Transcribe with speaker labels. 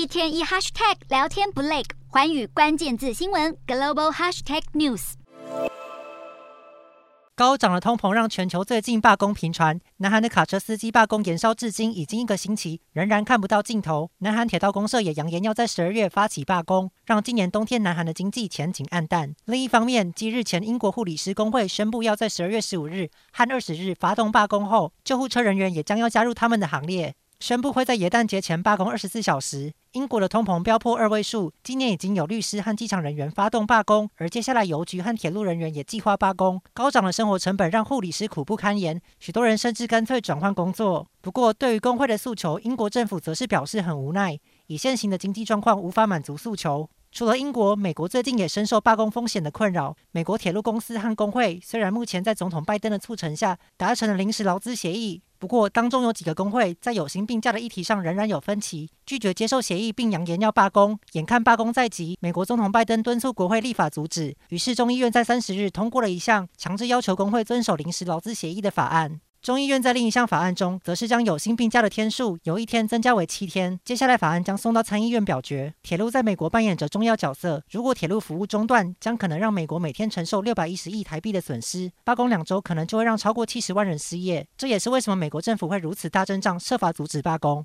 Speaker 1: 一天一 hashtag 聊天不累，寰宇关键字新闻 global hashtag news。
Speaker 2: 高涨的通膨让全球最近罢工频传。南韩的卡车司机罢工延烧至今已经一个星期，仍然看不到尽头。南韩铁道公社也扬言要在十二月发起罢工，让今年冬天南韩的经济前景黯淡。另一方面，继日前英国护理师工会宣布要在十二月十五日和二十日发动罢工后，救护车人员也将要加入他们的行列。宣布会在耶诞节前罢工二十四小时。英国的通膨飙破二位数，今年已经有律师和机场人员发动罢工，而接下来邮局和铁路人员也计划罢工。高涨的生活成本让护理师苦不堪言，许多人甚至干脆转换工作。不过，对于工会的诉求，英国政府则是表示很无奈，以现行的经济状况无法满足诉求。除了英国，美国最近也深受罢工风险的困扰。美国铁路公司和工会虽然目前在总统拜登的促成下达成了临时劳资协议，不过当中有几个工会在有薪病假的议题上仍然有分歧，拒绝接受协议，并扬言要罢工。眼看罢工在即，美国总统拜登敦促国会立法阻止，于是众议院在三十日通过了一项强制要求工会遵守临时劳资协议的法案。中议院在另一项法案中，则是将有薪病假的天数由一天增加为七天。接下来，法案将送到参议院表决。铁路在美国扮演着重要角色，如果铁路服务中断，将可能让美国每天承受六百一十亿台币的损失。罢工两周，可能就会让超过七十万人失业。这也是为什么美国政府会如此大阵仗，设法阻止罢工。